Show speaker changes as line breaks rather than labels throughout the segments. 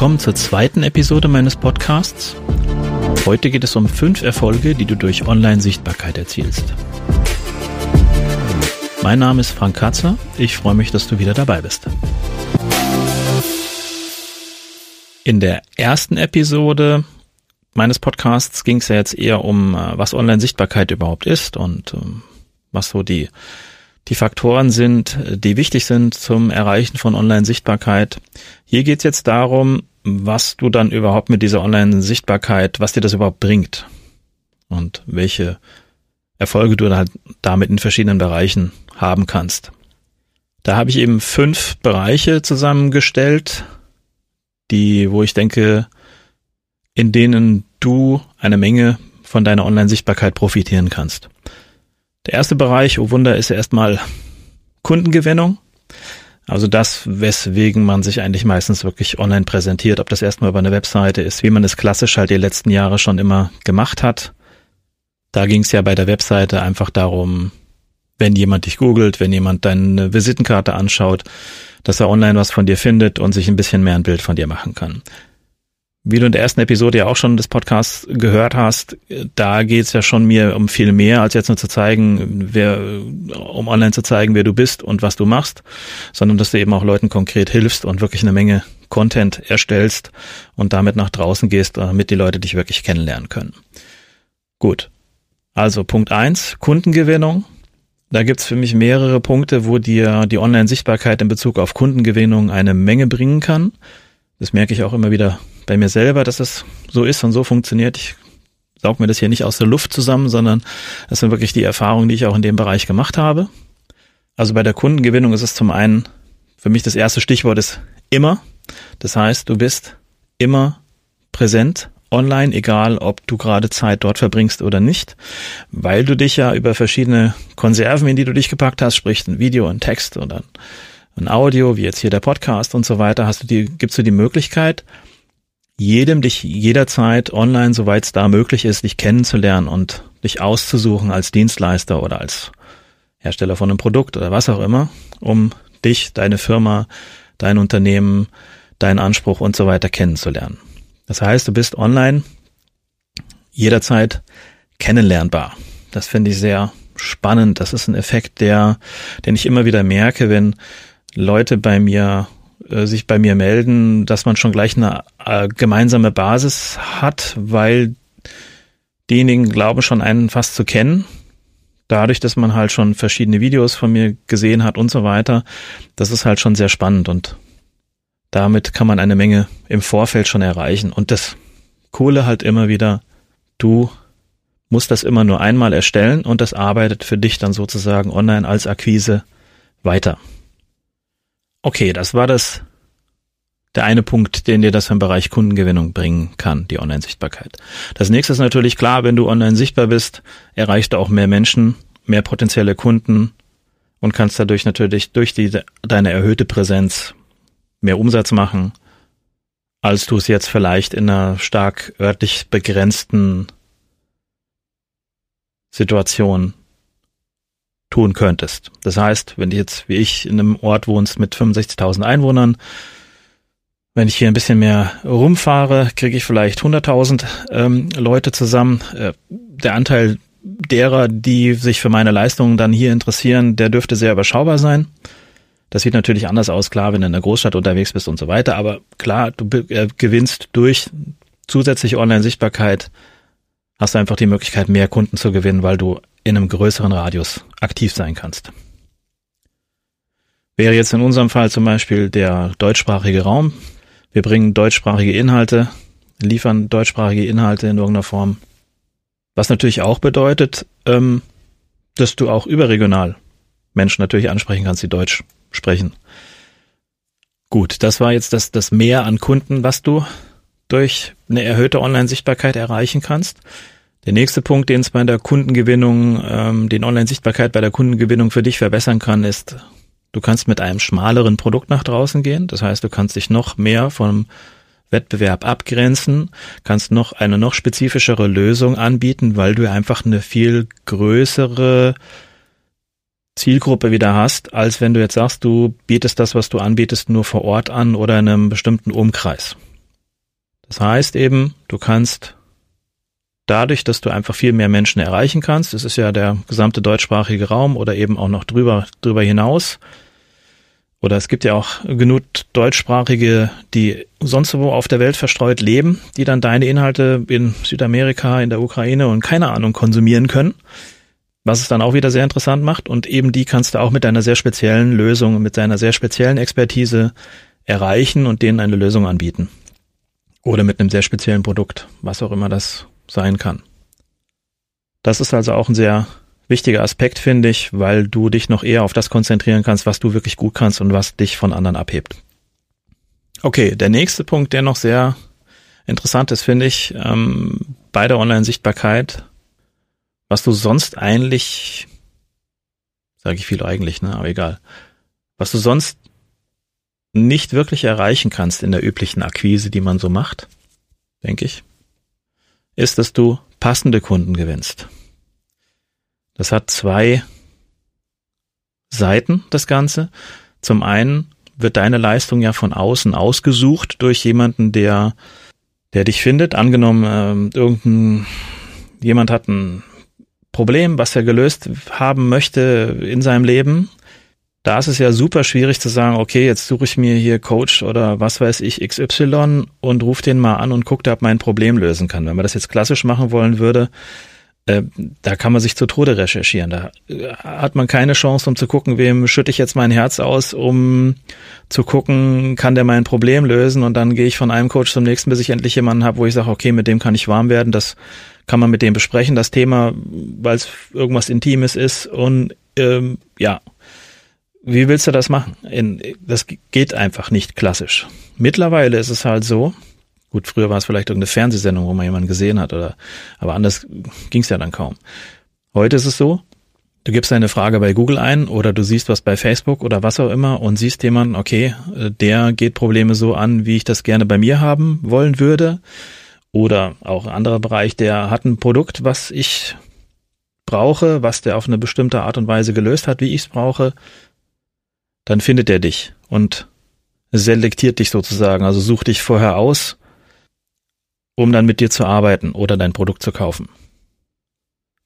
willkommen zur zweiten Episode meines Podcasts. Heute geht es um fünf Erfolge, die du durch Online-Sichtbarkeit erzielst. Mein Name ist Frank Katzer. Ich freue mich, dass du wieder dabei bist. In der ersten Episode meines Podcasts ging es ja jetzt eher um, äh, was Online-Sichtbarkeit überhaupt ist und ähm, was so die die Faktoren sind, die wichtig sind zum Erreichen von Online-Sichtbarkeit. Hier geht es jetzt darum, was du dann überhaupt mit dieser Online-Sichtbarkeit, was dir das überhaupt bringt und welche Erfolge du halt damit in verschiedenen Bereichen haben kannst. Da habe ich eben fünf Bereiche zusammengestellt, die, wo ich denke, in denen du eine Menge von deiner Online-Sichtbarkeit profitieren kannst. Der erste Bereich, oh Wunder, ist erstmal Kundengewinnung. Also das, weswegen man sich eigentlich meistens wirklich online präsentiert, ob das erstmal über eine Webseite ist, wie man es klassisch halt die letzten Jahre schon immer gemacht hat. Da ging es ja bei der Webseite einfach darum, wenn jemand dich googelt, wenn jemand deine Visitenkarte anschaut, dass er online was von dir findet und sich ein bisschen mehr ein Bild von dir machen kann wie du in der ersten Episode ja auch schon des Podcasts gehört hast, da geht's ja schon mir um viel mehr, als jetzt nur zu zeigen, wer, um online zu zeigen, wer du bist und was du machst, sondern dass du eben auch Leuten konkret hilfst und wirklich eine Menge Content erstellst und damit nach draußen gehst, damit die Leute dich wirklich kennenlernen können. Gut. Also Punkt eins Kundengewinnung. Da gibt's für mich mehrere Punkte, wo dir die Online-Sichtbarkeit in Bezug auf Kundengewinnung eine Menge bringen kann. Das merke ich auch immer wieder bei mir selber, dass es so ist und so funktioniert. Ich saug mir das hier nicht aus der Luft zusammen, sondern das sind wirklich die Erfahrungen, die ich auch in dem Bereich gemacht habe. Also bei der Kundengewinnung ist es zum einen, für mich das erste Stichwort ist immer. Das heißt, du bist immer präsent online, egal ob du gerade Zeit dort verbringst oder nicht, weil du dich ja über verschiedene Konserven, in die du dich gepackt hast, sprich ein Video, ein Text oder ein Audio, wie jetzt hier der Podcast und so weiter, hast du die, gibst du die Möglichkeit, jedem dich jederzeit online, soweit es da möglich ist, dich kennenzulernen und dich auszusuchen als Dienstleister oder als Hersteller von einem Produkt oder was auch immer, um dich, deine Firma, dein Unternehmen, deinen Anspruch und so weiter kennenzulernen. Das heißt, du bist online jederzeit kennenlernbar. Das finde ich sehr spannend. Das ist ein Effekt, der, den ich immer wieder merke, wenn Leute bei mir äh, sich bei mir melden, dass man schon gleich eine äh, gemeinsame Basis hat, weil diejenigen glauben schon einen fast zu kennen. Dadurch, dass man halt schon verschiedene Videos von mir gesehen hat und so weiter, das ist halt schon sehr spannend und damit kann man eine Menge im Vorfeld schon erreichen. Und das Coole halt immer wieder, du musst das immer nur einmal erstellen und das arbeitet für dich dann sozusagen online als Akquise weiter. Okay, das war das der eine Punkt, den dir das im Bereich Kundengewinnung bringen kann, die Online-Sichtbarkeit. Das nächste ist natürlich klar, wenn du online sichtbar bist, erreichst du auch mehr Menschen, mehr potenzielle Kunden und kannst dadurch natürlich durch die, deine erhöhte Präsenz mehr Umsatz machen, als du es jetzt vielleicht in einer stark örtlich begrenzten Situation tun könntest. Das heißt, wenn du jetzt wie ich in einem Ort wohnst mit 65.000 Einwohnern, wenn ich hier ein bisschen mehr rumfahre, kriege ich vielleicht 100.000 ähm, Leute zusammen. Äh, der Anteil derer, die sich für meine Leistungen dann hier interessieren, der dürfte sehr überschaubar sein. Das sieht natürlich anders aus, klar, wenn du in der Großstadt unterwegs bist und so weiter. Aber klar, du äh, gewinnst durch zusätzliche Online-Sichtbarkeit, hast du einfach die Möglichkeit, mehr Kunden zu gewinnen, weil du in einem größeren Radius aktiv sein kannst. Wäre jetzt in unserem Fall zum Beispiel der deutschsprachige Raum. Wir bringen deutschsprachige Inhalte, liefern deutschsprachige Inhalte in irgendeiner Form. Was natürlich auch bedeutet, ähm, dass du auch überregional Menschen natürlich ansprechen kannst, die Deutsch sprechen. Gut, das war jetzt das, das Mehr an Kunden, was du durch eine erhöhte Online-Sichtbarkeit erreichen kannst. Der nächste Punkt, den es bei der Kundengewinnung, ähm, den Online-Sichtbarkeit bei der Kundengewinnung für dich verbessern kann, ist, du kannst mit einem schmaleren Produkt nach draußen gehen. Das heißt, du kannst dich noch mehr vom Wettbewerb abgrenzen, kannst noch eine noch spezifischere Lösung anbieten, weil du einfach eine viel größere Zielgruppe wieder hast, als wenn du jetzt sagst, du bietest das, was du anbietest, nur vor Ort an oder in einem bestimmten Umkreis. Das heißt eben, du kannst dadurch, dass du einfach viel mehr Menschen erreichen kannst, das ist ja der gesamte deutschsprachige Raum oder eben auch noch drüber, drüber hinaus, oder es gibt ja auch genug Deutschsprachige, die sonst wo auf der Welt verstreut leben, die dann deine Inhalte in Südamerika, in der Ukraine und keine Ahnung konsumieren können. Was es dann auch wieder sehr interessant macht. Und eben die kannst du auch mit deiner sehr speziellen Lösung, mit deiner sehr speziellen Expertise erreichen und denen eine Lösung anbieten. Oder mit einem sehr speziellen Produkt, was auch immer das sein kann. Das ist also auch ein sehr wichtiger Aspekt, finde ich, weil du dich noch eher auf das konzentrieren kannst, was du wirklich gut kannst und was dich von anderen abhebt. Okay, der nächste Punkt, der noch sehr interessant ist, finde ich, ähm, bei der Online-Sichtbarkeit, was du sonst eigentlich, sage ich viel eigentlich, ne, aber egal, was du sonst nicht wirklich erreichen kannst in der üblichen Akquise, die man so macht, denke ich, ist, dass du passende Kunden gewinnst. Das hat zwei Seiten, das Ganze. Zum einen wird deine Leistung ja von außen ausgesucht durch jemanden, der, der dich findet. Angenommen, äh, irgendein, jemand hat ein Problem, was er gelöst haben möchte in seinem Leben. Da ist es ja super schwierig zu sagen, okay, jetzt suche ich mir hier Coach oder was weiß ich XY und rufe den mal an und gucke, ob mein Problem lösen kann. Wenn man das jetzt klassisch machen wollen würde, äh, da kann man sich zu Tode recherchieren. Da äh, hat man keine Chance, um zu gucken, wem schütte ich jetzt mein Herz aus, um zu gucken, kann der mein Problem lösen und dann gehe ich von einem Coach zum nächsten, bis ich endlich jemanden habe, wo ich sage, okay, mit dem kann ich warm werden, das kann man mit dem besprechen, das Thema, weil es irgendwas Intimes ist und ähm, ja, wie willst du das machen? In, das geht einfach nicht klassisch. Mittlerweile ist es halt so, Gut, früher war es vielleicht irgendeine Fernsehsendung, wo man jemanden gesehen hat, oder aber anders ging es ja dann kaum. Heute ist es so, du gibst eine Frage bei Google ein oder du siehst was bei Facebook oder was auch immer und siehst jemanden, okay, äh, der geht Probleme so an, wie ich das gerne bei mir haben wollen würde. Oder auch ein anderer Bereich, der hat ein Produkt, was ich brauche, was der auf eine bestimmte Art und Weise gelöst hat, wie ich es brauche, dann findet er dich und selektiert dich sozusagen, also sucht dich vorher aus um dann mit dir zu arbeiten oder dein Produkt zu kaufen.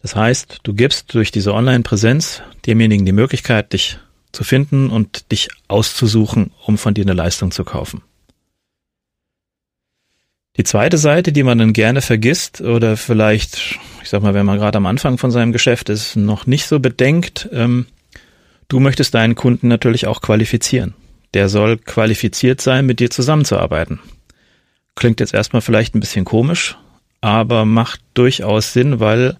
Das heißt, du gibst durch diese Online-Präsenz demjenigen die Möglichkeit, dich zu finden und dich auszusuchen, um von dir eine Leistung zu kaufen. Die zweite Seite, die man dann gerne vergisst oder vielleicht, ich sag mal, wenn man gerade am Anfang von seinem Geschäft ist, noch nicht so bedenkt, ähm, du möchtest deinen Kunden natürlich auch qualifizieren. Der soll qualifiziert sein, mit dir zusammenzuarbeiten. Klingt jetzt erstmal vielleicht ein bisschen komisch, aber macht durchaus Sinn, weil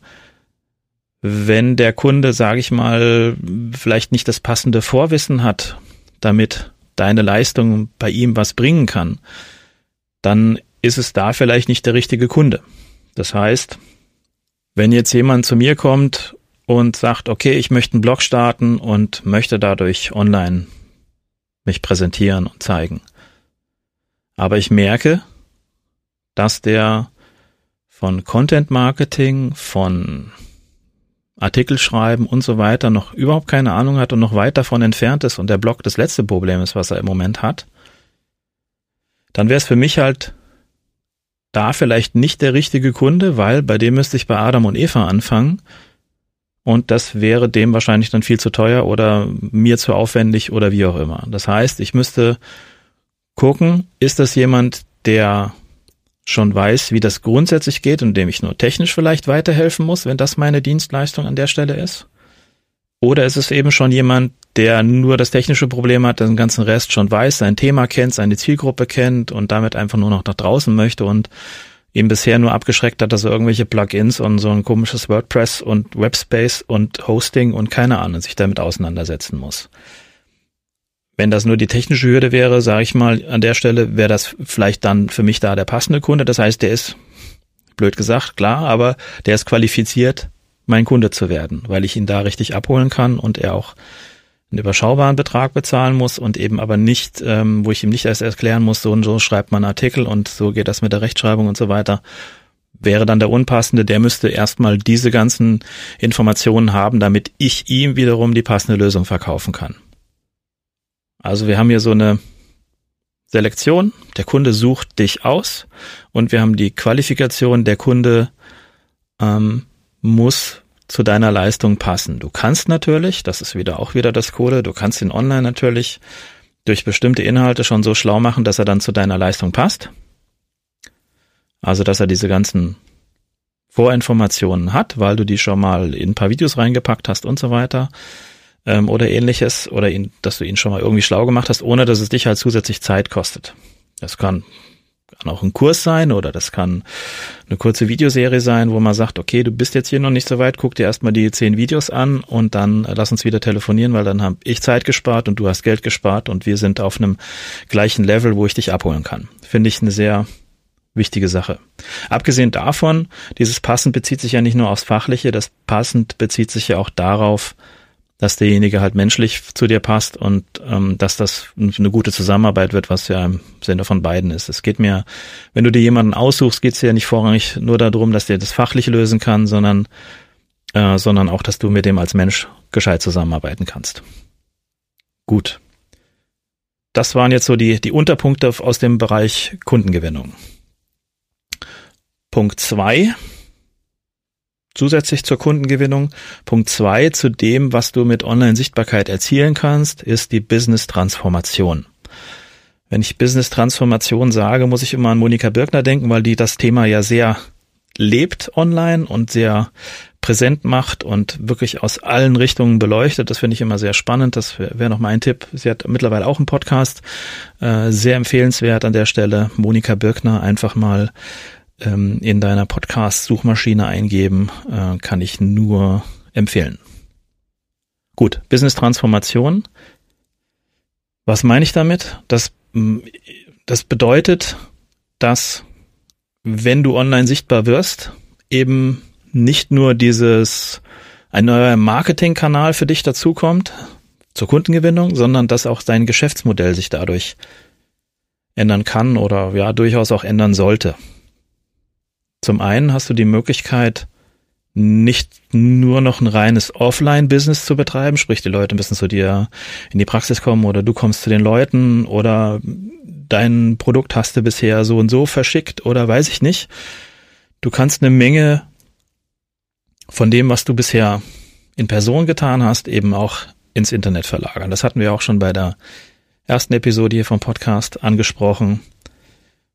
wenn der Kunde, sage ich mal, vielleicht nicht das passende Vorwissen hat, damit deine Leistung bei ihm was bringen kann, dann ist es da vielleicht nicht der richtige Kunde. Das heißt, wenn jetzt jemand zu mir kommt und sagt, okay, ich möchte einen Blog starten und möchte dadurch online mich präsentieren und zeigen. Aber ich merke, dass der von Content Marketing, von Artikel schreiben und so weiter noch überhaupt keine Ahnung hat und noch weit davon entfernt ist und der Blog das letzte Problem ist, was er im Moment hat, dann wäre es für mich halt da vielleicht nicht der richtige Kunde, weil bei dem müsste ich bei Adam und Eva anfangen und das wäre dem wahrscheinlich dann viel zu teuer oder mir zu aufwendig oder wie auch immer. Das heißt, ich müsste gucken, ist das jemand, der schon weiß, wie das grundsätzlich geht und dem ich nur technisch vielleicht weiterhelfen muss, wenn das meine Dienstleistung an der Stelle ist? Oder ist es eben schon jemand, der nur das technische Problem hat, den ganzen Rest schon weiß, sein Thema kennt, seine Zielgruppe kennt und damit einfach nur noch nach draußen möchte und ihm bisher nur abgeschreckt hat, dass er irgendwelche Plugins und so ein komisches WordPress und Webspace und Hosting und keine Ahnung sich damit auseinandersetzen muss. Wenn das nur die technische Hürde wäre, sage ich mal, an der Stelle wäre das vielleicht dann für mich da der passende Kunde. Das heißt, der ist, blöd gesagt, klar, aber der ist qualifiziert, mein Kunde zu werden, weil ich ihn da richtig abholen kann und er auch einen überschaubaren Betrag bezahlen muss und eben aber nicht, ähm, wo ich ihm nicht erst erklären muss, so und so schreibt man Artikel und so geht das mit der Rechtschreibung und so weiter, wäre dann der unpassende, der müsste erstmal diese ganzen Informationen haben, damit ich ihm wiederum die passende Lösung verkaufen kann. Also wir haben hier so eine, Selektion, der Kunde sucht dich aus und wir haben die Qualifikation, der Kunde ähm, muss zu deiner Leistung passen. Du kannst natürlich, das ist wieder auch wieder das Kohle, du kannst ihn online natürlich durch bestimmte Inhalte schon so schlau machen, dass er dann zu deiner Leistung passt. Also, dass er diese ganzen Vorinformationen hat, weil du die schon mal in ein paar Videos reingepackt hast und so weiter ähm, oder ähnliches oder ihn, dass du ihn schon mal irgendwie schlau gemacht hast, ohne dass es dich halt zusätzlich Zeit kostet. Das kann kann auch ein Kurs sein oder das kann eine kurze Videoserie sein, wo man sagt, okay, du bist jetzt hier noch nicht so weit, guck dir erstmal die zehn Videos an und dann lass uns wieder telefonieren, weil dann habe ich Zeit gespart und du hast Geld gespart und wir sind auf einem gleichen Level, wo ich dich abholen kann. Finde ich eine sehr wichtige Sache. Abgesehen davon, dieses Passend bezieht sich ja nicht nur aufs Fachliche, das Passend bezieht sich ja auch darauf, dass derjenige halt menschlich zu dir passt und ähm, dass das eine gute Zusammenarbeit wird, was ja im Sinne von beiden ist. Es geht mir, wenn du dir jemanden aussuchst, geht es ja nicht vorrangig nur darum, dass der das fachlich lösen kann, sondern äh, sondern auch, dass du mit dem als Mensch gescheit zusammenarbeiten kannst. Gut. Das waren jetzt so die, die Unterpunkte aus dem Bereich Kundengewinnung. Punkt zwei zusätzlich zur Kundengewinnung. Punkt zwei zu dem, was du mit Online-Sichtbarkeit erzielen kannst, ist die Business-Transformation. Wenn ich Business-Transformation sage, muss ich immer an Monika Birkner denken, weil die das Thema ja sehr lebt online und sehr präsent macht und wirklich aus allen Richtungen beleuchtet. Das finde ich immer sehr spannend. Das wäre wär noch mein Tipp. Sie hat mittlerweile auch einen Podcast. Äh, sehr empfehlenswert an der Stelle. Monika Birkner einfach mal ähm, in deiner Podcast-Suchmaschine eingeben, äh, kann ich nur empfehlen. Gut, Business-Transformation. Was meine ich damit? Das, das bedeutet, dass wenn du online sichtbar wirst, eben nicht nur dieses ein neuer Marketingkanal für dich dazukommt zur Kundengewinnung, sondern dass auch dein Geschäftsmodell sich dadurch ändern kann oder ja durchaus auch ändern sollte. Zum einen hast du die Möglichkeit, nicht nur noch ein reines Offline-Business zu betreiben, sprich die Leute müssen zu dir in die Praxis kommen oder du kommst zu den Leuten oder dein Produkt hast du bisher so und so verschickt oder weiß ich nicht. Du kannst eine Menge von dem, was du bisher in Person getan hast, eben auch ins Internet verlagern. Das hatten wir auch schon bei der ersten Episode hier vom Podcast angesprochen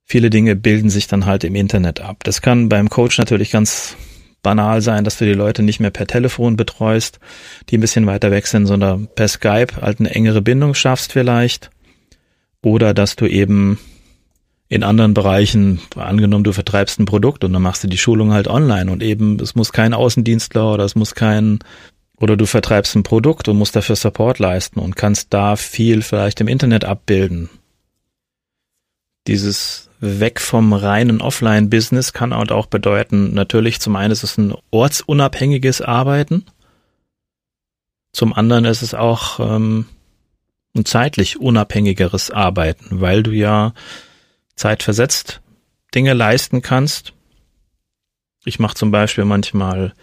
viele Dinge bilden sich dann halt im Internet ab. Das kann beim Coach natürlich ganz banal sein, dass du die Leute nicht mehr per Telefon betreust, die ein bisschen weiter weg sind, sondern per Skype halt eine engere Bindung schaffst vielleicht. Oder dass du eben in anderen Bereichen, angenommen du vertreibst ein Produkt und dann machst du die Schulung halt online und eben es muss kein Außendienstler oder es muss kein oder du vertreibst ein Produkt und musst dafür Support leisten und kannst da viel vielleicht im Internet abbilden. Dieses weg vom reinen Offline-Business kann halt auch bedeuten, natürlich zum einen ist es ein ortsunabhängiges Arbeiten, zum anderen ist es auch ähm, ein zeitlich unabhängigeres Arbeiten, weil du ja zeitversetzt Dinge leisten kannst. Ich mache zum Beispiel manchmal,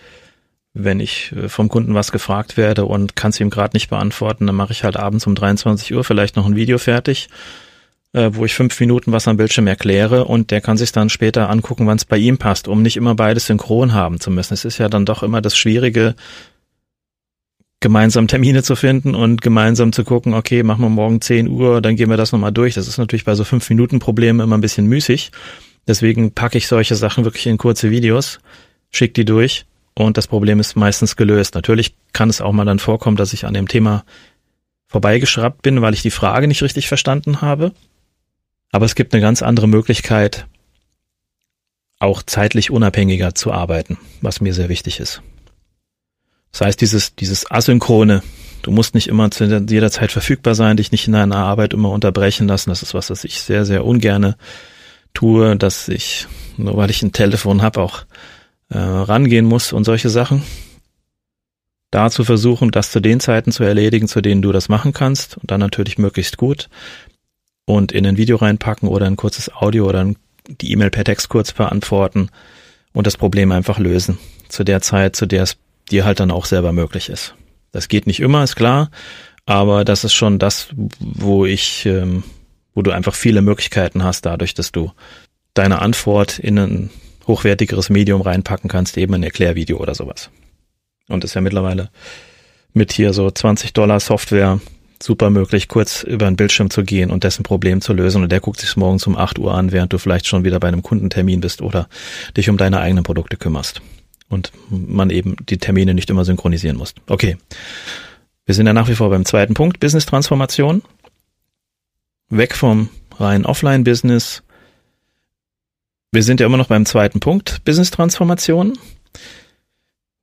wenn ich äh, vom Kunden was gefragt werde und kann es ihm gerade nicht beantworten, dann mache ich halt abends um 23 Uhr vielleicht noch ein Video fertig äh, wo ich fünf Minuten was am Bildschirm erkläre und der kann sich dann später angucken, wann es bei ihm passt, um nicht immer beides synchron haben zu müssen. Es ist ja dann doch immer das Schwierige, gemeinsam Termine zu finden und gemeinsam zu gucken, okay, machen wir morgen 10 Uhr, dann gehen wir das nochmal durch. Das ist natürlich bei so fünf Minuten Problemen immer ein bisschen müßig. Deswegen packe ich solche Sachen wirklich in kurze Videos, schick die durch und das Problem ist meistens gelöst. Natürlich kann es auch mal dann vorkommen, dass ich an dem Thema vorbeigeschraubt bin, weil ich die Frage nicht richtig verstanden habe. Aber es gibt eine ganz andere Möglichkeit, auch zeitlich unabhängiger zu arbeiten, was mir sehr wichtig ist. Das heißt, dieses, dieses Asynchrone, du musst nicht immer zu jeder Zeit verfügbar sein, dich nicht in deiner Arbeit immer unterbrechen lassen. Das ist was, was ich sehr, sehr ungerne tue, dass ich, nur weil ich ein Telefon habe, auch äh, rangehen muss und solche Sachen. Da zu versuchen, das zu den Zeiten zu erledigen, zu denen du das machen kannst und dann natürlich möglichst gut und in ein Video reinpacken oder ein kurzes Audio oder die E-Mail per Text kurz beantworten und das Problem einfach lösen. Zu der Zeit, zu der es dir halt dann auch selber möglich ist. Das geht nicht immer, ist klar, aber das ist schon das, wo ich, ähm, wo du einfach viele Möglichkeiten hast, dadurch, dass du deine Antwort in ein hochwertigeres Medium reinpacken kannst, eben ein Erklärvideo oder sowas. Und ist ja mittlerweile mit hier so 20 Dollar Software super möglich, kurz über einen Bildschirm zu gehen und dessen Problem zu lösen. Und der guckt sich morgens um 8 Uhr an, während du vielleicht schon wieder bei einem Kundentermin bist oder dich um deine eigenen Produkte kümmerst. Und man eben die Termine nicht immer synchronisieren muss. Okay. Wir sind ja nach wie vor beim zweiten Punkt, Business-Transformation. Weg vom rein Offline-Business. Wir sind ja immer noch beim zweiten Punkt, Business-Transformation.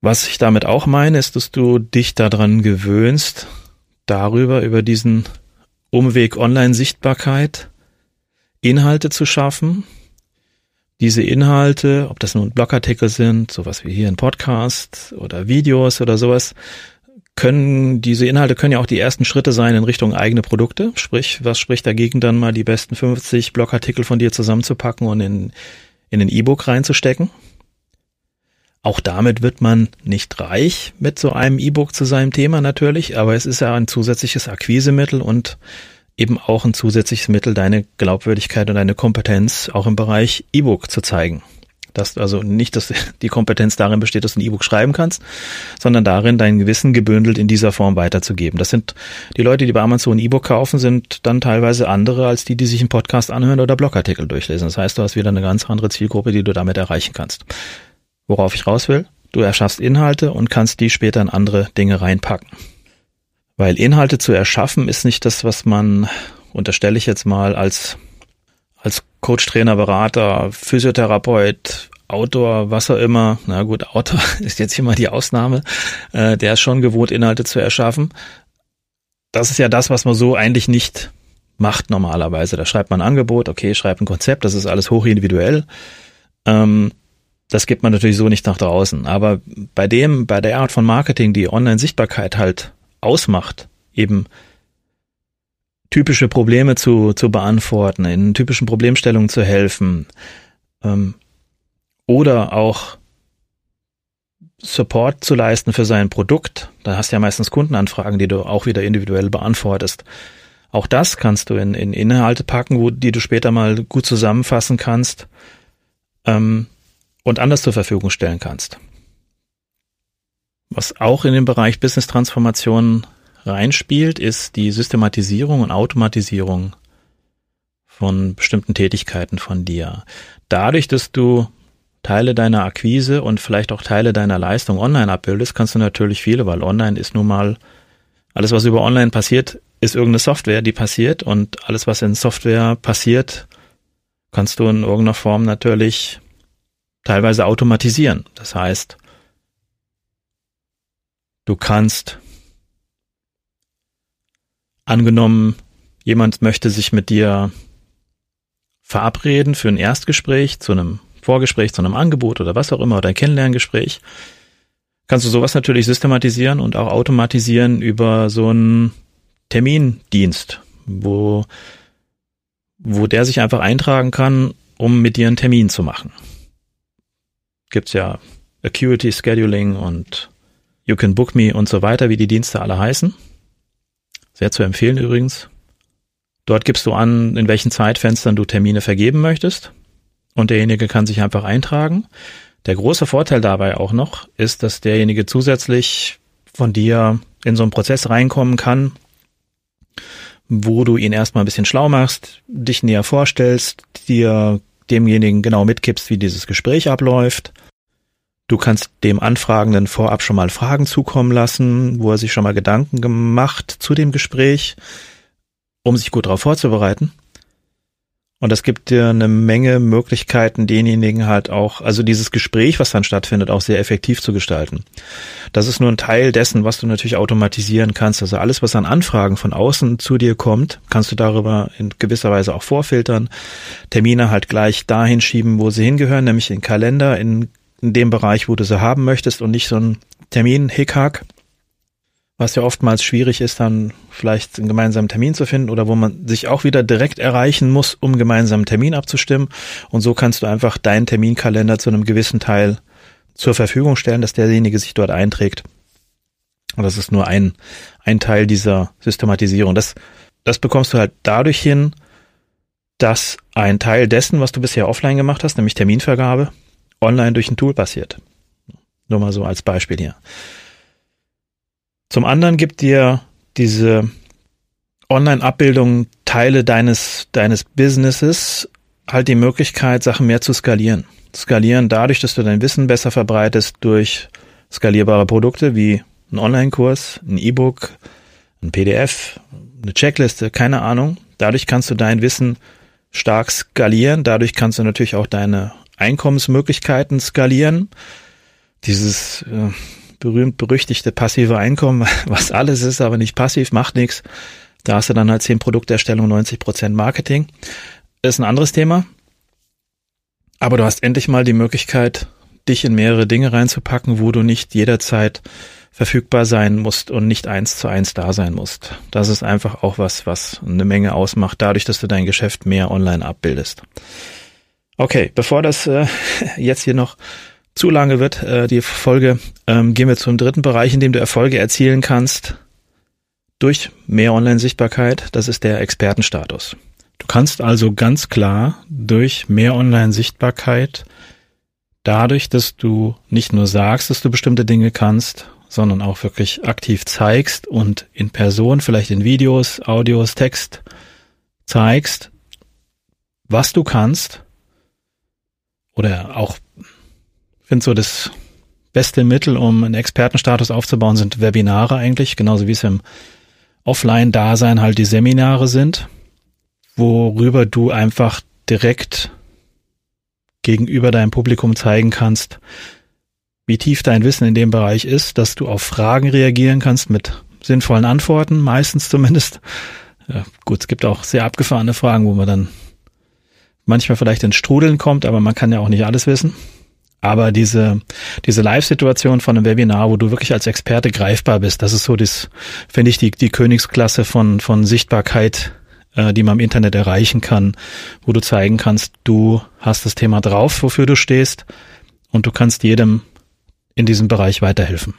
Was ich damit auch meine, ist, dass du dich daran gewöhnst, darüber, über diesen Umweg Online-Sichtbarkeit, Inhalte zu schaffen. Diese Inhalte, ob das nun Blogartikel sind, sowas wie hier ein Podcast oder Videos oder sowas, können, diese Inhalte können ja auch die ersten Schritte sein in Richtung eigene Produkte. Sprich, was spricht dagegen dann mal die besten 50 Blogartikel von dir zusammenzupacken und in, in ein E-Book reinzustecken? Auch damit wird man nicht reich mit so einem E-Book zu seinem Thema natürlich, aber es ist ja ein zusätzliches Akquisemittel und eben auch ein zusätzliches Mittel, deine Glaubwürdigkeit und deine Kompetenz auch im Bereich E-Book zu zeigen. Dass also nicht, dass die Kompetenz darin besteht, dass du ein E-Book schreiben kannst, sondern darin, dein Gewissen gebündelt in dieser Form weiterzugeben. Das sind die Leute, die bei Amazon ein E-Book kaufen, sind dann teilweise andere als die, die sich einen Podcast anhören oder Blogartikel durchlesen. Das heißt, du hast wieder eine ganz andere Zielgruppe, die du damit erreichen kannst. Worauf ich raus will, du erschaffst Inhalte und kannst die später in andere Dinge reinpacken. Weil Inhalte zu erschaffen ist nicht das, was man, unterstelle ich jetzt mal, als, als Coach, Trainer, Berater, Physiotherapeut, Autor, was auch immer, na gut, Autor ist jetzt hier mal die Ausnahme, äh, der ist schon gewohnt, Inhalte zu erschaffen. Das ist ja das, was man so eigentlich nicht macht normalerweise. Da schreibt man ein Angebot, okay, schreibt ein Konzept, das ist alles hochindividuell. Ähm, das gibt man natürlich so nicht nach draußen. Aber bei dem, bei der Art von Marketing, die Online-Sichtbarkeit halt ausmacht, eben typische Probleme zu, zu beantworten, in typischen Problemstellungen zu helfen, ähm, oder auch Support zu leisten für sein Produkt. Da hast du ja meistens Kundenanfragen, die du auch wieder individuell beantwortest. Auch das kannst du in, in Inhalte packen, wo, die du später mal gut zusammenfassen kannst. Ähm, und anders zur Verfügung stellen kannst. Was auch in den Bereich Business Transformation reinspielt, ist die Systematisierung und Automatisierung von bestimmten Tätigkeiten von dir. Dadurch, dass du Teile deiner Akquise und vielleicht auch Teile deiner Leistung online abbildest, kannst du natürlich viele, weil online ist nun mal alles, was über online passiert, ist irgendeine Software, die passiert und alles, was in Software passiert, kannst du in irgendeiner Form natürlich teilweise automatisieren. Das heißt, du kannst angenommen, jemand möchte sich mit dir verabreden für ein Erstgespräch, zu einem Vorgespräch, zu einem Angebot oder was auch immer, oder ein Kennenlerngespräch, kannst du sowas natürlich systematisieren und auch automatisieren über so einen Termindienst, wo, wo der sich einfach eintragen kann, um mit dir einen Termin zu machen gibt's ja Acuity Scheduling und You Can Book Me und so weiter, wie die Dienste alle heißen. Sehr zu empfehlen übrigens. Dort gibst du an, in welchen Zeitfenstern du Termine vergeben möchtest und derjenige kann sich einfach eintragen. Der große Vorteil dabei auch noch ist, dass derjenige zusätzlich von dir in so einen Prozess reinkommen kann, wo du ihn erstmal ein bisschen schlau machst, dich näher vorstellst, dir demjenigen genau mitgibst, wie dieses Gespräch abläuft Du kannst dem Anfragenden vorab schon mal Fragen zukommen lassen, wo er sich schon mal Gedanken gemacht zu dem Gespräch, um sich gut darauf vorzubereiten. Und das gibt dir eine Menge Möglichkeiten, denjenigen halt auch, also dieses Gespräch, was dann stattfindet, auch sehr effektiv zu gestalten. Das ist nur ein Teil dessen, was du natürlich automatisieren kannst. Also alles, was an Anfragen von außen zu dir kommt, kannst du darüber in gewisser Weise auch vorfiltern. Termine halt gleich dahin schieben, wo sie hingehören, nämlich in Kalender, in in dem Bereich, wo du sie haben möchtest und nicht so ein Termin-Hickhack, was ja oftmals schwierig ist, dann vielleicht einen gemeinsamen Termin zu finden oder wo man sich auch wieder direkt erreichen muss, um gemeinsamen Termin abzustimmen. Und so kannst du einfach deinen Terminkalender zu einem gewissen Teil zur Verfügung stellen, dass derjenige sich dort einträgt. Und das ist nur ein, ein Teil dieser Systematisierung. Das, das bekommst du halt dadurch hin, dass ein Teil dessen, was du bisher offline gemacht hast, nämlich Terminvergabe, online durch ein Tool passiert. Nur mal so als Beispiel hier. Zum anderen gibt dir diese Online-Abbildung Teile deines, deines Businesses halt die Möglichkeit, Sachen mehr zu skalieren. Skalieren dadurch, dass du dein Wissen besser verbreitest durch skalierbare Produkte wie ein Online-Kurs, ein E-Book, ein PDF, eine Checkliste, keine Ahnung. Dadurch kannst du dein Wissen stark skalieren. Dadurch kannst du natürlich auch deine Einkommensmöglichkeiten skalieren. Dieses äh, berühmt berüchtigte passive Einkommen, was alles ist, aber nicht passiv, macht nichts. Da hast du dann halt 10 Produkterstellung, 90 Prozent Marketing. Ist ein anderes Thema. Aber du hast endlich mal die Möglichkeit, dich in mehrere Dinge reinzupacken, wo du nicht jederzeit verfügbar sein musst und nicht eins zu eins da sein musst. Das ist einfach auch was, was eine Menge ausmacht, dadurch, dass du dein Geschäft mehr online abbildest. Okay, bevor das äh, jetzt hier noch zu lange wird, äh, die Folge, ähm, gehen wir zum dritten Bereich, in dem du Erfolge erzielen kannst durch mehr Online-Sichtbarkeit. Das ist der Expertenstatus. Du kannst also ganz klar durch mehr Online-Sichtbarkeit dadurch, dass du nicht nur sagst, dass du bestimmte Dinge kannst, sondern auch wirklich aktiv zeigst und in Person, vielleicht in Videos, Audios, Text zeigst, was du kannst. Oder auch, finde so das beste Mittel, um einen Expertenstatus aufzubauen, sind Webinare eigentlich, genauso wie es im Offline-Dasein halt die Seminare sind, worüber du einfach direkt gegenüber deinem Publikum zeigen kannst, wie tief dein Wissen in dem Bereich ist, dass du auf Fragen reagieren kannst mit sinnvollen Antworten, meistens zumindest. Ja, gut, es gibt auch sehr abgefahrene Fragen, wo man dann manchmal vielleicht ins Strudeln kommt, aber man kann ja auch nicht alles wissen. Aber diese, diese Live-Situation von einem Webinar, wo du wirklich als Experte greifbar bist, das ist so das, finde ich, die, die Königsklasse von, von Sichtbarkeit, äh, die man im Internet erreichen kann, wo du zeigen kannst, du hast das Thema drauf, wofür du stehst und du kannst jedem in diesem Bereich weiterhelfen.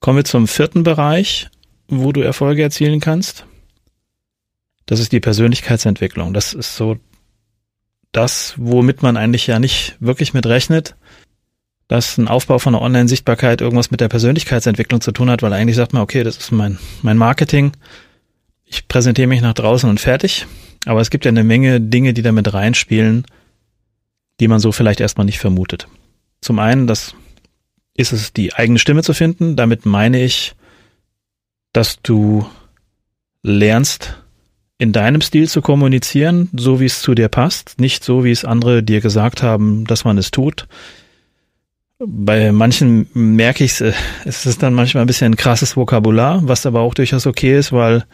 Kommen wir zum vierten Bereich, wo du Erfolge erzielen kannst. Das ist die Persönlichkeitsentwicklung. Das ist so das, womit man eigentlich ja nicht wirklich mit rechnet, dass ein Aufbau von einer Online-Sichtbarkeit irgendwas mit der Persönlichkeitsentwicklung zu tun hat, weil eigentlich sagt man, okay, das ist mein, mein Marketing. Ich präsentiere mich nach draußen und fertig. Aber es gibt ja eine Menge Dinge, die damit reinspielen, die man so vielleicht erstmal nicht vermutet. Zum einen, das ist es die eigene Stimme zu finden. Damit meine ich, dass du lernst, in deinem Stil zu kommunizieren, so wie es zu dir passt, nicht so, wie es andere dir gesagt haben, dass man es tut. Bei manchen merke ich äh, es, ist dann manchmal ein bisschen ein krasses Vokabular, was aber auch durchaus okay ist, weil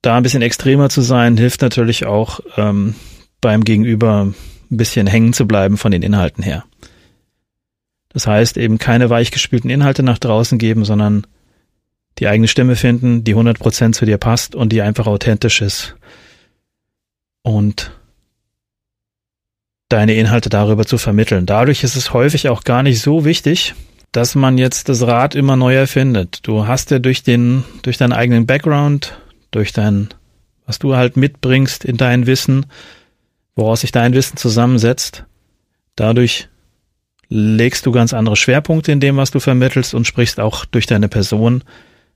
da ein bisschen extremer zu sein, hilft natürlich auch ähm, beim Gegenüber ein bisschen hängen zu bleiben von den Inhalten her. Das heißt eben keine weichgespülten Inhalte nach draußen geben, sondern die eigene Stimme finden, die 100% zu dir passt und die einfach authentisch ist. Und deine Inhalte darüber zu vermitteln. Dadurch ist es häufig auch gar nicht so wichtig, dass man jetzt das Rad immer neu erfindet. Du hast ja durch den, durch deinen eigenen Background, durch dein, was du halt mitbringst in dein Wissen, woraus sich dein Wissen zusammensetzt, dadurch legst du ganz andere Schwerpunkte in dem, was du vermittelst und sprichst auch durch deine Person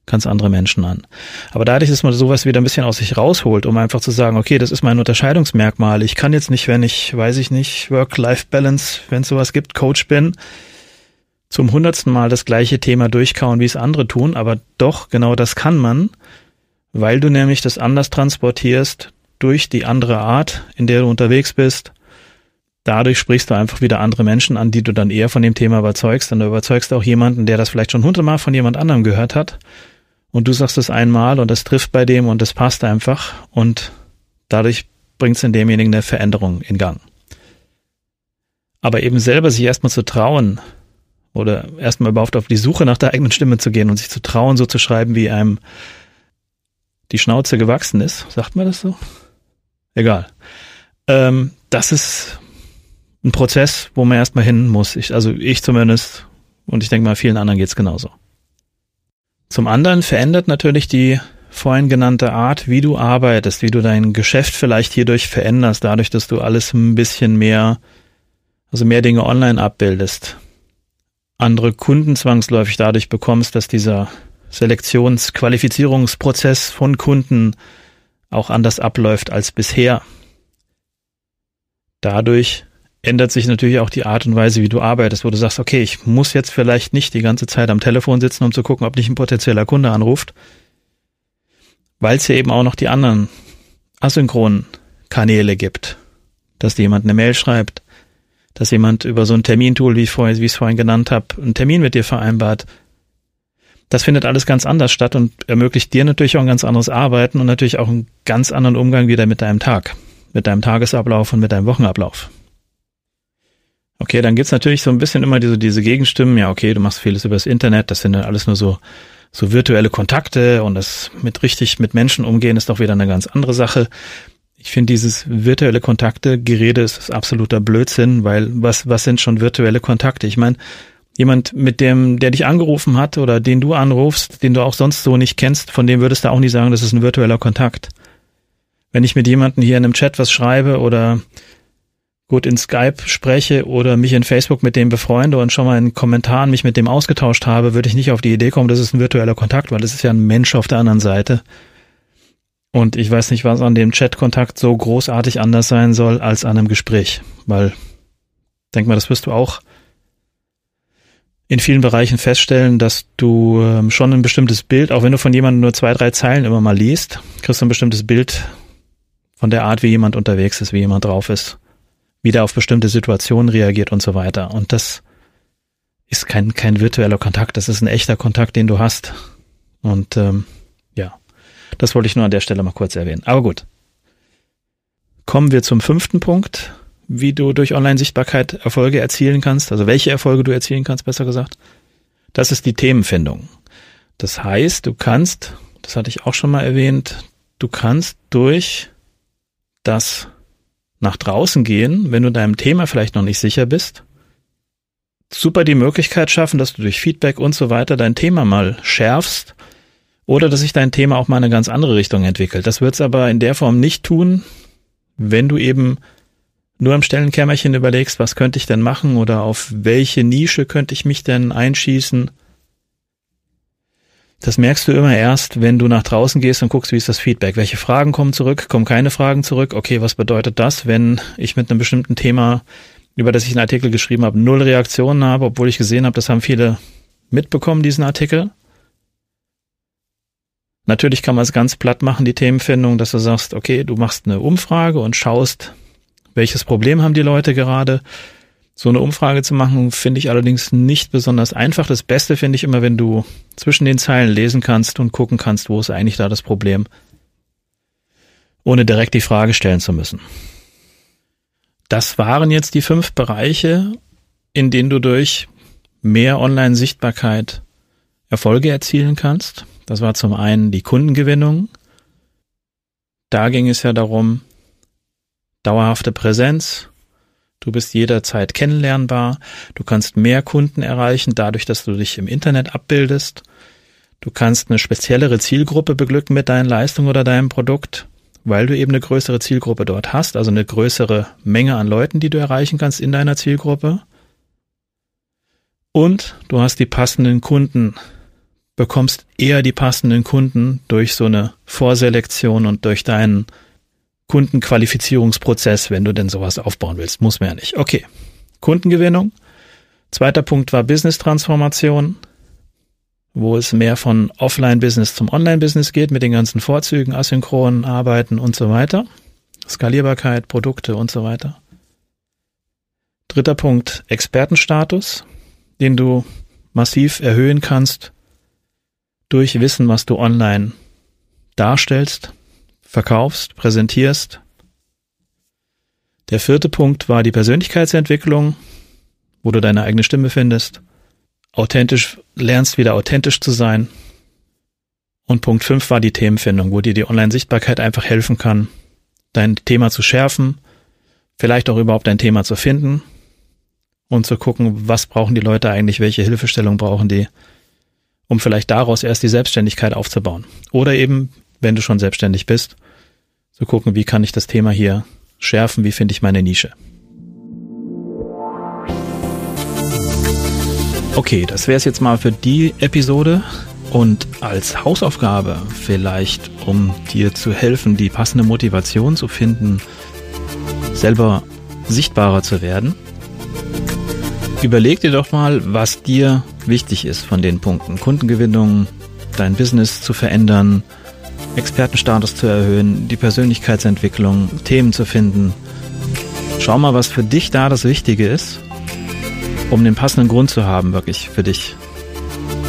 ganz andere Menschen an. Aber dadurch, dass man sowas wieder ein bisschen aus sich rausholt, um einfach zu sagen, okay, das ist mein Unterscheidungsmerkmal. Ich kann jetzt nicht, wenn ich, weiß ich nicht, Work-Life-Balance, wenn es sowas gibt, Coach bin, zum hundertsten Mal das gleiche Thema durchkauen, wie es andere tun, aber doch, genau das kann man, weil du nämlich das anders transportierst durch die andere Art, in der du unterwegs bist, dadurch sprichst du einfach wieder andere Menschen an, die du dann eher von dem Thema überzeugst. Und du überzeugst auch jemanden, der das vielleicht schon hundertmal von jemand anderem gehört hat. Und du sagst es einmal und das trifft bei dem und das passt einfach. Und dadurch bringt es in demjenigen eine Veränderung in Gang. Aber eben selber sich erstmal zu trauen oder erstmal überhaupt auf die Suche nach der eigenen Stimme zu gehen und sich zu trauen, so zu schreiben, wie einem die Schnauze gewachsen ist. Sagt man das so? Egal. Ähm, das ist ein Prozess, wo man erstmal hin muss. Ich, also ich zumindest und ich denke mal, vielen anderen geht's genauso. Zum anderen verändert natürlich die vorhin genannte Art, wie du arbeitest, wie du dein Geschäft vielleicht hierdurch veränderst, dadurch, dass du alles ein bisschen mehr, also mehr Dinge online abbildest, andere Kunden zwangsläufig dadurch bekommst, dass dieser Selektionsqualifizierungsprozess von Kunden auch anders abläuft als bisher. Dadurch ändert sich natürlich auch die Art und Weise, wie du arbeitest, wo du sagst, okay, ich muss jetzt vielleicht nicht die ganze Zeit am Telefon sitzen, um zu gucken, ob nicht ein potenzieller Kunde anruft, weil es ja eben auch noch die anderen asynchronen Kanäle gibt, dass dir jemand eine Mail schreibt, dass jemand über so ein Termintool, wie ich vorhin, wie ich es vorhin genannt habe, einen Termin mit dir vereinbart. Das findet alles ganz anders statt und ermöglicht dir natürlich auch ein ganz anderes Arbeiten und natürlich auch einen ganz anderen Umgang wieder mit deinem Tag, mit deinem Tagesablauf und mit deinem Wochenablauf. Okay, dann gibt's natürlich so ein bisschen immer diese, diese Gegenstimmen, ja, okay, du machst vieles übers Internet, das sind dann alles nur so, so virtuelle Kontakte und das mit richtig mit Menschen umgehen ist doch wieder eine ganz andere Sache. Ich finde dieses virtuelle Kontakte, Gerede ist absoluter Blödsinn, weil was, was sind schon virtuelle Kontakte? Ich meine, jemand, mit dem, der dich angerufen hat oder den du anrufst, den du auch sonst so nicht kennst, von dem würdest du auch nie sagen, das ist ein virtueller Kontakt. Wenn ich mit jemandem hier in einem Chat was schreibe oder gut in Skype spreche oder mich in Facebook mit dem befreunde und schon mal in Kommentaren mich mit dem ausgetauscht habe, würde ich nicht auf die Idee kommen, das ist ein virtueller Kontakt, weil das ist ja ein Mensch auf der anderen Seite. Und ich weiß nicht, was an dem Chat-Kontakt so großartig anders sein soll als an einem Gespräch, weil denk mal, das wirst du auch in vielen Bereichen feststellen, dass du ähm, schon ein bestimmtes Bild, auch wenn du von jemandem nur zwei, drei Zeilen immer mal liest, kriegst du ein bestimmtes Bild von der Art, wie jemand unterwegs ist, wie jemand drauf ist wie der auf bestimmte Situationen reagiert und so weiter. Und das ist kein, kein virtueller Kontakt, das ist ein echter Kontakt, den du hast. Und ähm, ja, das wollte ich nur an der Stelle mal kurz erwähnen. Aber gut. Kommen wir zum fünften Punkt, wie du durch Online-Sichtbarkeit Erfolge erzielen kannst, also welche Erfolge du erzielen kannst, besser gesagt. Das ist die Themenfindung. Das heißt, du kannst, das hatte ich auch schon mal erwähnt, du kannst durch das nach draußen gehen, wenn du deinem Thema vielleicht noch nicht sicher bist, super die Möglichkeit schaffen, dass du durch Feedback und so weiter dein Thema mal schärfst oder dass sich dein Thema auch mal in eine ganz andere Richtung entwickelt. Das wird es aber in der Form nicht tun, wenn du eben nur am Stellenkämmerchen überlegst, was könnte ich denn machen oder auf welche Nische könnte ich mich denn einschießen das merkst du immer erst, wenn du nach draußen gehst und guckst, wie ist das Feedback. Welche Fragen kommen zurück? Kommen keine Fragen zurück? Okay, was bedeutet das, wenn ich mit einem bestimmten Thema, über das ich einen Artikel geschrieben habe, null Reaktionen habe, obwohl ich gesehen habe, das haben viele mitbekommen, diesen Artikel? Natürlich kann man es ganz platt machen, die Themenfindung, dass du sagst, okay, du machst eine Umfrage und schaust, welches Problem haben die Leute gerade so eine Umfrage zu machen, finde ich allerdings nicht besonders einfach. Das Beste finde ich immer, wenn du zwischen den Zeilen lesen kannst und gucken kannst, wo ist eigentlich da das Problem, ohne direkt die Frage stellen zu müssen. Das waren jetzt die fünf Bereiche, in denen du durch mehr Online-Sichtbarkeit Erfolge erzielen kannst. Das war zum einen die Kundengewinnung. Da ging es ja darum, dauerhafte Präsenz, Du bist jederzeit kennenlernbar. Du kannst mehr Kunden erreichen, dadurch, dass du dich im Internet abbildest. Du kannst eine speziellere Zielgruppe beglücken mit deinen Leistungen oder deinem Produkt, weil du eben eine größere Zielgruppe dort hast, also eine größere Menge an Leuten, die du erreichen kannst in deiner Zielgruppe. Und du hast die passenden Kunden, bekommst eher die passenden Kunden durch so eine Vorselektion und durch deinen Kundenqualifizierungsprozess, wenn du denn sowas aufbauen willst. Muss man ja nicht. Okay. Kundengewinnung. Zweiter Punkt war Business-Transformation, wo es mehr von Offline-Business zum Online-Business geht, mit den ganzen Vorzügen, asynchronen Arbeiten und so weiter. Skalierbarkeit, Produkte und so weiter. Dritter Punkt, Expertenstatus, den du massiv erhöhen kannst durch Wissen, was du online darstellst verkaufst, präsentierst. Der vierte Punkt war die Persönlichkeitsentwicklung, wo du deine eigene Stimme findest, authentisch lernst wieder authentisch zu sein. Und Punkt fünf war die Themenfindung, wo dir die Online-Sichtbarkeit einfach helfen kann, dein Thema zu schärfen, vielleicht auch überhaupt dein Thema zu finden und zu gucken, was brauchen die Leute eigentlich, welche Hilfestellung brauchen die um vielleicht daraus erst die Selbstständigkeit aufzubauen. Oder eben, wenn du schon selbstständig bist, zu gucken, wie kann ich das Thema hier schärfen, wie finde ich meine Nische. Okay, das wäre es jetzt mal für die Episode. Und als Hausaufgabe vielleicht, um dir zu helfen, die passende Motivation zu finden, selber sichtbarer zu werden, überleg dir doch mal, was dir wichtig ist von den Punkten. Kundengewinnung, dein Business zu verändern, Expertenstatus zu erhöhen, die Persönlichkeitsentwicklung, Themen zu finden. Schau mal, was für dich da das Wichtige ist, um den passenden Grund zu haben, wirklich für dich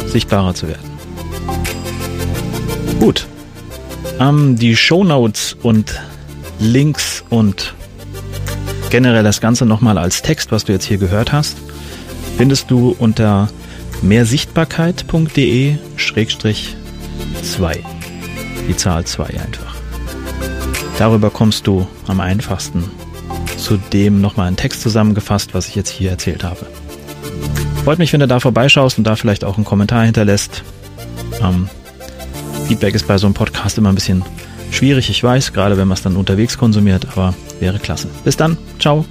sichtbarer zu werden. Gut. Ähm, die Show Notes und Links und generell das Ganze nochmal als Text, was du jetzt hier gehört hast, findest du unter mehrsichtbarkeit.de-2. Die Zahl 2 einfach. Darüber kommst du am einfachsten zu dem nochmal einen Text zusammengefasst, was ich jetzt hier erzählt habe. Freut mich, wenn du da vorbeischaust und da vielleicht auch einen Kommentar hinterlässt. Ähm, Feedback ist bei so einem Podcast immer ein bisschen schwierig, ich weiß, gerade wenn man es dann unterwegs konsumiert, aber wäre klasse. Bis dann, ciao.